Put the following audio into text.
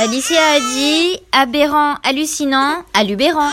Alicia a dit aberrant, hallucinant, allubérant.